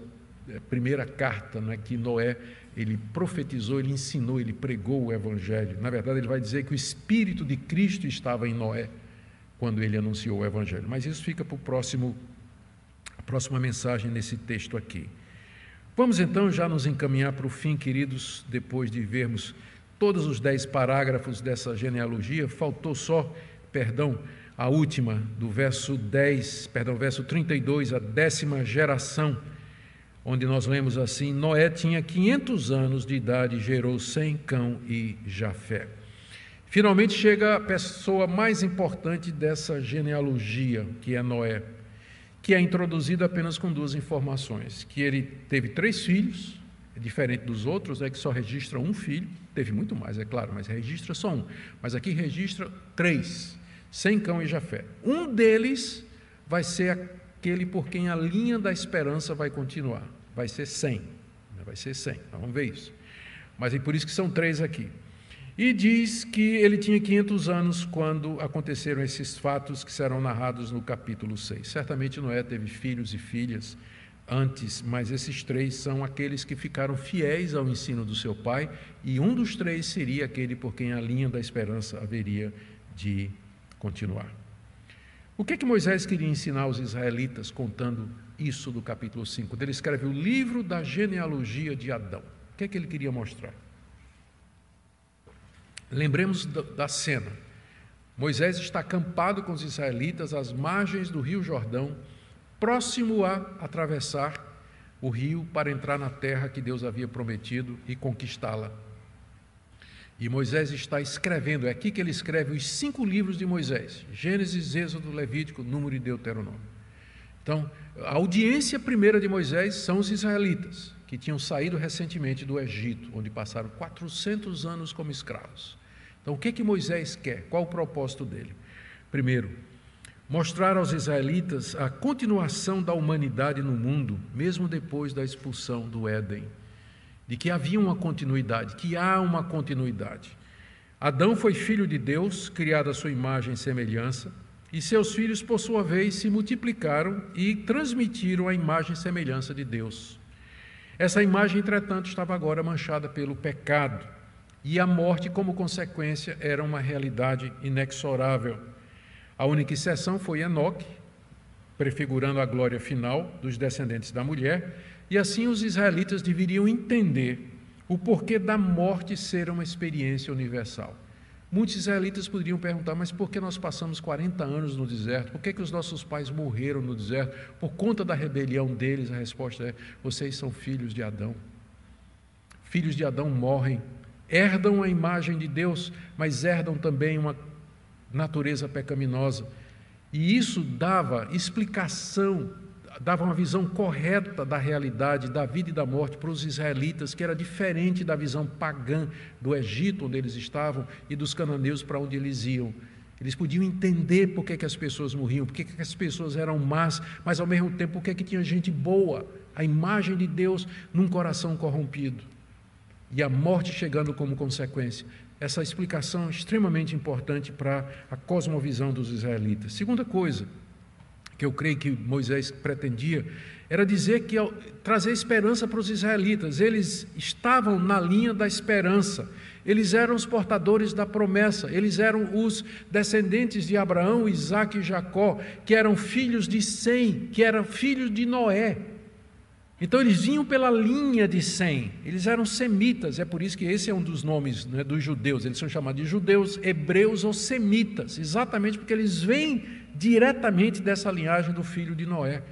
eh, primeira carta, né, que Noé ele profetizou, ele ensinou, ele pregou o Evangelho. Na verdade, ele vai dizer que o Espírito de Cristo estava em Noé quando ele anunciou o Evangelho. Mas isso fica para o próximo, a próxima mensagem nesse texto aqui. Vamos então já nos encaminhar para o fim, queridos, depois de vermos todos os dez parágrafos dessa genealogia. Faltou só, perdão, a última, do verso 10, perdão, verso 32, a décima geração, onde nós lemos assim: Noé tinha 500 anos de idade e gerou Sem, Cão e Jafé. Finalmente chega a pessoa mais importante dessa genealogia, que é Noé, que é introduzido apenas com duas informações: que ele teve três filhos, é diferente dos outros, é que só registra um filho, teve muito mais, é claro, mas registra só um. Mas aqui registra três. Sem Cão e Jafé. Um deles vai ser aquele por quem a linha da esperança vai continuar. Vai ser Sem. Né? Vai ser Sem. Vamos ver isso. Mas é por isso que são três aqui. E diz que ele tinha 500 anos quando aconteceram esses fatos que serão narrados no capítulo 6. Certamente Noé teve filhos e filhas antes, mas esses três são aqueles que ficaram fiéis ao ensino do seu pai, e um dos três seria aquele por quem a linha da esperança haveria de continuar. O que, é que Moisés queria ensinar aos israelitas contando isso do capítulo 5? Ele escreve o livro da genealogia de Adão. O que é que ele queria mostrar? Lembremos da cena. Moisés está acampado com os israelitas às margens do rio Jordão, próximo a atravessar o rio para entrar na terra que Deus havia prometido e conquistá-la. E Moisés está escrevendo, é aqui que ele escreve os cinco livros de Moisés: Gênesis, Êxodo, Levítico, Número e Deuteronômio. Então, a audiência primeira de Moisés são os israelitas, que tinham saído recentemente do Egito, onde passaram 400 anos como escravos. Então, o que, que Moisés quer? Qual o propósito dele? Primeiro, mostrar aos israelitas a continuação da humanidade no mundo, mesmo depois da expulsão do Éden de que havia uma continuidade, que há uma continuidade. Adão foi filho de Deus, criado à sua imagem e semelhança, e seus filhos, por sua vez, se multiplicaram e transmitiram a imagem e semelhança de Deus. Essa imagem, entretanto, estava agora manchada pelo pecado, e a morte, como consequência, era uma realidade inexorável. A única exceção foi Enoque, prefigurando a glória final dos descendentes da mulher, e assim os israelitas deveriam entender o porquê da morte ser uma experiência universal. Muitos israelitas poderiam perguntar, mas por que nós passamos 40 anos no deserto? Por que, que os nossos pais morreram no deserto? Por conta da rebelião deles, a resposta é: vocês são filhos de Adão. Filhos de Adão morrem, herdam a imagem de Deus, mas herdam também uma natureza pecaminosa. E isso dava explicação dava uma visão correta da realidade da vida e da morte para os israelitas, que era diferente da visão pagã do Egito, onde eles estavam, e dos cananeus para onde eles iam. Eles podiam entender por que, que as pessoas morriam, por que, que as pessoas eram más, mas ao mesmo tempo por que, que tinha gente boa, a imagem de Deus num coração corrompido. E a morte chegando como consequência. Essa explicação é extremamente importante para a cosmovisão dos israelitas. Segunda coisa, que eu creio que Moisés pretendia, era dizer que trazer esperança para os israelitas. Eles estavam na linha da esperança. Eles eram os portadores da promessa. Eles eram os descendentes de Abraão, Isaac e Jacó, que eram filhos de Sem, que eram filhos de Noé. Então eles vinham pela linha de Sem, eles eram semitas, é por isso que esse é um dos nomes né, dos judeus, eles são chamados de judeus, hebreus ou semitas, exatamente porque eles vêm diretamente dessa linhagem do filho de Noé.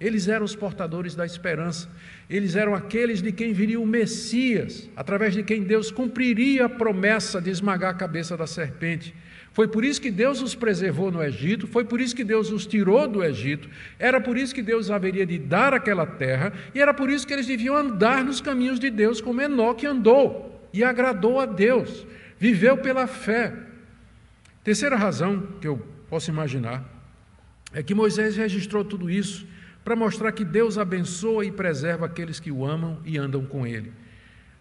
Eles eram os portadores da esperança, eles eram aqueles de quem viria o Messias, através de quem Deus cumpriria a promessa de esmagar a cabeça da serpente. Foi por isso que Deus os preservou no Egito, foi por isso que Deus os tirou do Egito, era por isso que Deus haveria de dar aquela terra, e era por isso que eles deviam andar nos caminhos de Deus, como Enoque andou e agradou a Deus, viveu pela fé. Terceira razão que eu posso imaginar, é que Moisés registrou tudo isso para mostrar que Deus abençoa e preserva aqueles que o amam e andam com ele.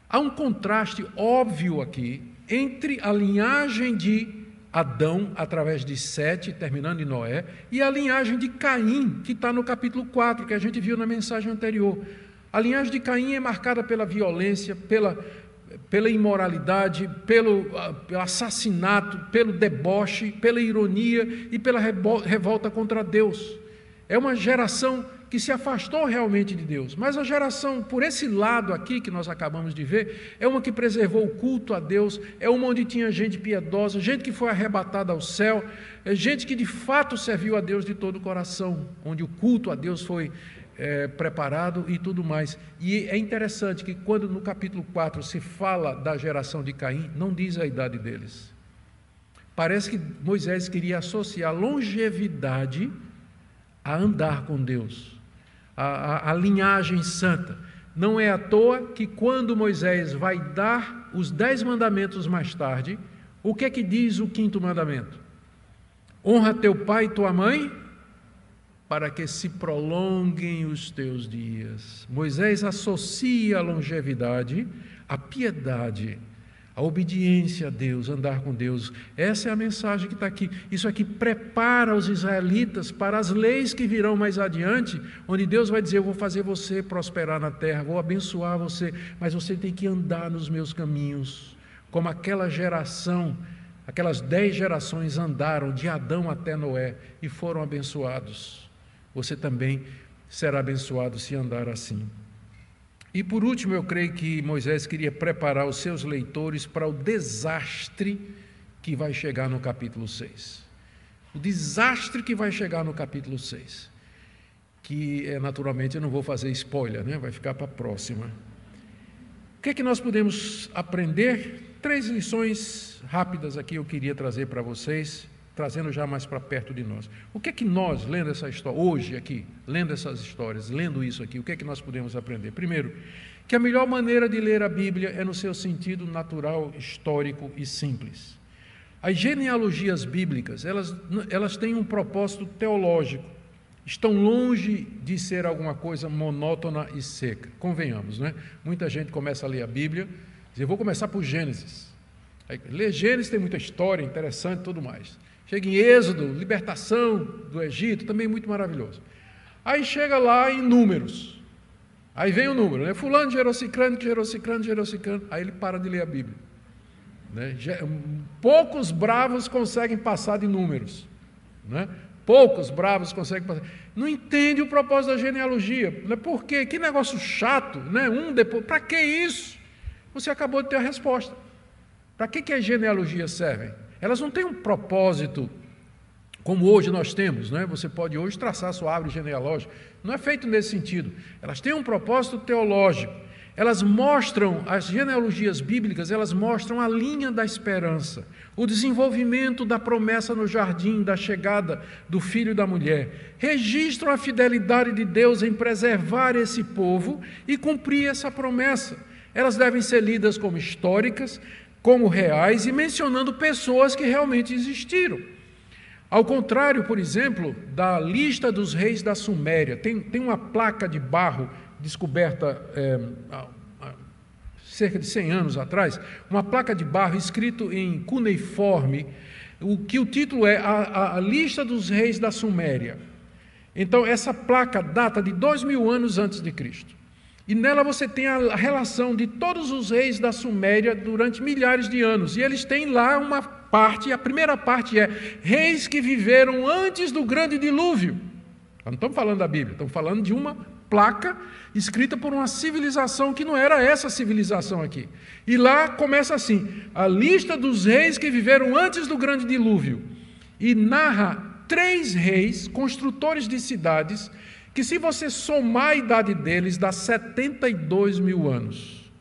Há um contraste óbvio aqui entre a linhagem de Adão, através de Sete, terminando em Noé, e a linhagem de Caim, que está no capítulo 4, que a gente viu na mensagem anterior. A linhagem de Caim é marcada pela violência, pela pela imoralidade, pelo, ah, pelo, assassinato, pelo deboche, pela ironia e pela revolta contra Deus. É uma geração que se afastou realmente de Deus, mas a geração, por esse lado aqui que nós acabamos de ver, é uma que preservou o culto a Deus, é uma onde tinha gente piedosa, gente que foi arrebatada ao céu, é gente que de fato serviu a Deus de todo o coração, onde o culto a Deus foi é, preparado e tudo mais. E é interessante que quando no capítulo 4 se fala da geração de Caim, não diz a idade deles. Parece que Moisés queria associar longevidade a andar com Deus, a, a, a linhagem santa. Não é à toa que quando Moisés vai dar os dez mandamentos mais tarde, o que é que diz o quinto mandamento? Honra teu pai e tua mãe para que se prolonguem os teus dias. Moisés associa a longevidade à piedade, à obediência a Deus, andar com Deus. Essa é a mensagem que está aqui. Isso aqui prepara os israelitas para as leis que virão mais adiante, onde Deus vai dizer: Eu vou fazer você prosperar na terra, vou abençoar você, mas você tem que andar nos meus caminhos, como aquela geração. Aquelas dez gerações andaram de Adão até Noé e foram abençoados você também será abençoado se andar assim. E por último, eu creio que Moisés queria preparar os seus leitores para o desastre que vai chegar no capítulo 6. O desastre que vai chegar no capítulo 6. Que é naturalmente, eu não vou fazer spoiler, né? vai ficar para a próxima. O que é que nós podemos aprender? Três lições rápidas aqui eu queria trazer para vocês trazendo já mais para perto de nós. O que é que nós, lendo essa história, hoje aqui, lendo essas histórias, lendo isso aqui, o que é que nós podemos aprender? Primeiro, que a melhor maneira de ler a Bíblia é no seu sentido natural, histórico e simples. As genealogias bíblicas, elas, elas têm um propósito teológico, estão longe de ser alguma coisa monótona e seca. Convenhamos, né? Muita gente começa a ler a Bíblia, diz, eu vou começar por Gênesis. Aí, ler Gênesis tem muita história interessante e tudo mais. Chega em Êxodo, libertação do Egito, também muito maravilhoso. Aí chega lá em números. Aí vem o número, né? Fulano gerou ciclano, gerou ciclano, gerou ciclano. Aí ele para de ler a Bíblia. Né? Poucos bravos conseguem passar de números. Né? poucos bravos conseguem passar. Não entende o propósito da genealogia. Por quê? Que negócio chato, né? Um depois. Para que isso? Você acabou de ter a resposta. Para que, que as genealogias servem? Elas não têm um propósito como hoje nós temos, né? você pode hoje traçar sua árvore genealógica. Não é feito nesse sentido. Elas têm um propósito teológico. Elas mostram, as genealogias bíblicas, elas mostram a linha da esperança, o desenvolvimento da promessa no jardim, da chegada do filho da mulher. Registram a fidelidade de Deus em preservar esse povo e cumprir essa promessa. Elas devem ser lidas como históricas, como reais e mencionando pessoas que realmente existiram. Ao contrário, por exemplo, da lista dos reis da Suméria, tem, tem uma placa de barro descoberta é, cerca de 100 anos atrás, uma placa de barro escrito em cuneiforme, o que o título é a, a lista dos reis da Suméria. Então, essa placa data de dois mil anos antes de Cristo. E nela você tem a relação de todos os reis da Suméria durante milhares de anos. E eles têm lá uma parte, a primeira parte é reis que viveram antes do grande dilúvio. Não estamos falando da Bíblia, estamos falando de uma placa escrita por uma civilização que não era essa civilização aqui. E lá começa assim: a lista dos reis que viveram antes do grande dilúvio. E narra três reis, construtores de cidades, que se você somar a idade deles, dá 72 mil anos.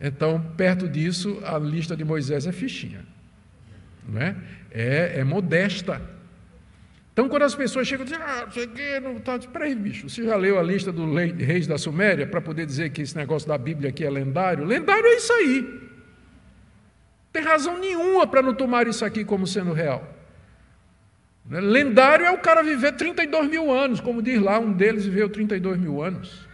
Então, perto disso, a lista de Moisés é fichinha. Não é? É, é modesta. Então, quando as pessoas chegam e dizem, ah, que, não está. Espera aí, bicho, você já leu a lista dos reis da Suméria para poder dizer que esse negócio da Bíblia aqui é lendário? Lendário é isso aí. Tem razão nenhuma para não tomar isso aqui como sendo real. Né? Lendário é o cara viver 32 mil anos, como diz lá, um deles viveu 32 mil anos.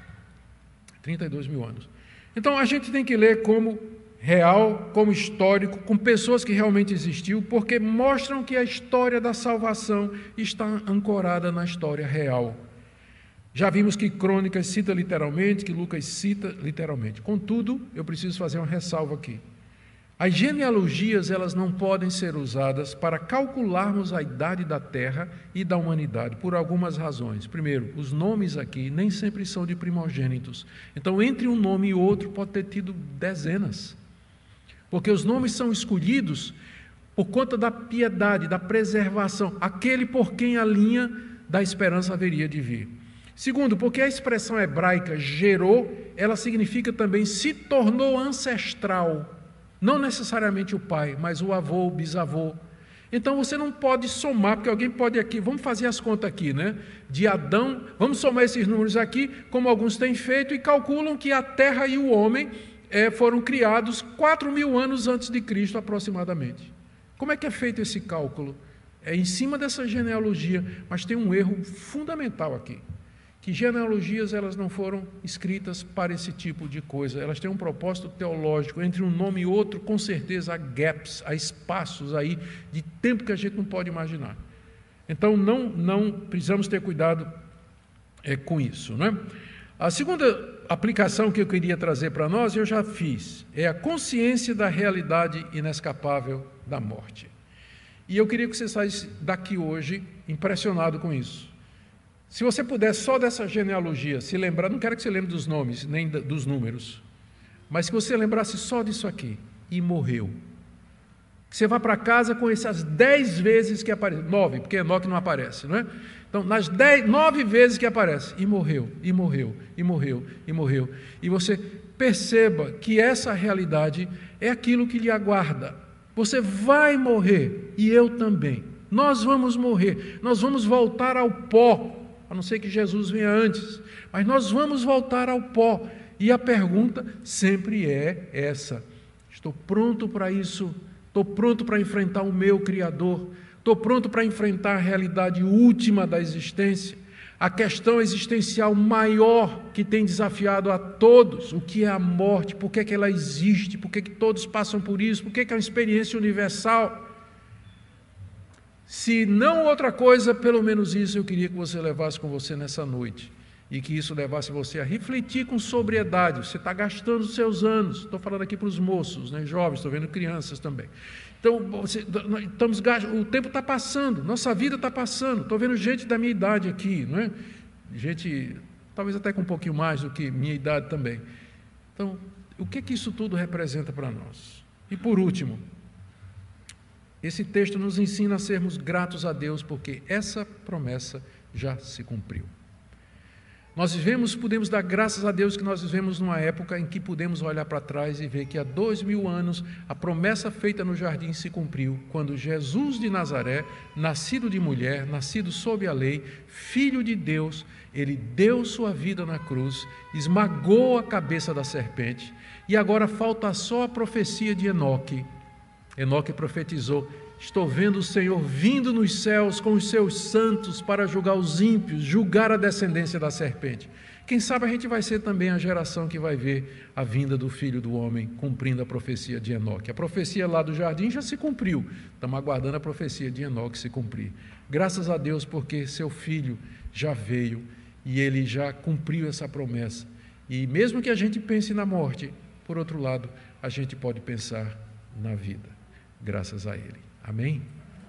32 mil anos. Então a gente tem que ler como real, como histórico, com pessoas que realmente existiu, porque mostram que a história da salvação está ancorada na história real. Já vimos que Crônicas cita literalmente, que Lucas cita literalmente. Contudo, eu preciso fazer uma ressalva aqui. As genealogias elas não podem ser usadas para calcularmos a idade da Terra e da humanidade por algumas razões. Primeiro, os nomes aqui nem sempre são de primogênitos. Então, entre um nome e outro pode ter tido dezenas. Porque os nomes são escolhidos por conta da piedade, da preservação, aquele por quem a linha da esperança haveria de vir. Segundo, porque a expressão hebraica gerou, ela significa também se tornou ancestral não necessariamente o pai, mas o avô, o bisavô. Então você não pode somar, porque alguém pode aqui, vamos fazer as contas aqui, né? De Adão, vamos somar esses números aqui, como alguns têm feito, e calculam que a terra e o homem é, foram criados quatro mil anos antes de Cristo, aproximadamente. Como é que é feito esse cálculo? É em cima dessa genealogia, mas tem um erro fundamental aqui que genealogias elas não foram escritas para esse tipo de coisa. Elas têm um propósito teológico. Entre um nome e outro, com certeza há gaps, há espaços aí de tempo que a gente não pode imaginar. Então não não precisamos ter cuidado é, com isso, né? A segunda aplicação que eu queria trazer para nós, eu já fiz, é a consciência da realidade inescapável da morte. E eu queria que você saísse daqui hoje impressionado com isso. Se você puder só dessa genealogia se lembrar, não quero que você lembre dos nomes, nem dos números, mas que você lembrasse só disso aqui, e morreu. Que você vá para casa com essas dez vezes que aparece, nove, porque Enoque não aparece, não é? Então, nas dez, nove vezes que aparece, e morreu, e morreu, e morreu, e morreu. E você perceba que essa realidade é aquilo que lhe aguarda. Você vai morrer, e eu também. Nós vamos morrer, nós vamos voltar ao pó a não ser que Jesus venha antes. Mas nós vamos voltar ao pó. E a pergunta sempre é essa: estou pronto para isso? Estou pronto para enfrentar o meu Criador? Estou pronto para enfrentar a realidade última da existência? A questão existencial maior que tem desafiado a todos, o que é a morte, por que, é que ela existe, por que, é que todos passam por isso, por que, é que é uma experiência universal. Se não outra coisa, pelo menos isso eu queria que você levasse com você nessa noite. e que isso levasse você a refletir com sobriedade. Você está gastando os seus anos. Estou falando aqui para os moços, né, jovens, estou vendo crianças também. Então, você, estamos, o tempo está passando, nossa vida está passando. Estou vendo gente da minha idade aqui, não é? gente talvez até com um pouquinho mais do que minha idade também. Então, o que, que isso tudo representa para nós? E por último, esse texto nos ensina a sermos gratos a Deus, porque essa promessa já se cumpriu. Nós vivemos, podemos dar graças a Deus que nós vivemos numa época em que podemos olhar para trás e ver que há dois mil anos a promessa feita no jardim se cumpriu, quando Jesus de Nazaré, nascido de mulher, nascido sob a lei, filho de Deus, ele deu sua vida na cruz, esmagou a cabeça da serpente, e agora falta só a profecia de Enoque. Enoque profetizou: Estou vendo o Senhor vindo nos céus com os seus santos para julgar os ímpios, julgar a descendência da serpente. Quem sabe a gente vai ser também a geração que vai ver a vinda do Filho do Homem cumprindo a profecia de Enoque. A profecia lá do jardim já se cumpriu, estamos aguardando a profecia de Enoque se cumprir. Graças a Deus, porque seu filho já veio e ele já cumpriu essa promessa. E mesmo que a gente pense na morte, por outro lado, a gente pode pensar na vida, graças a ele. Amém?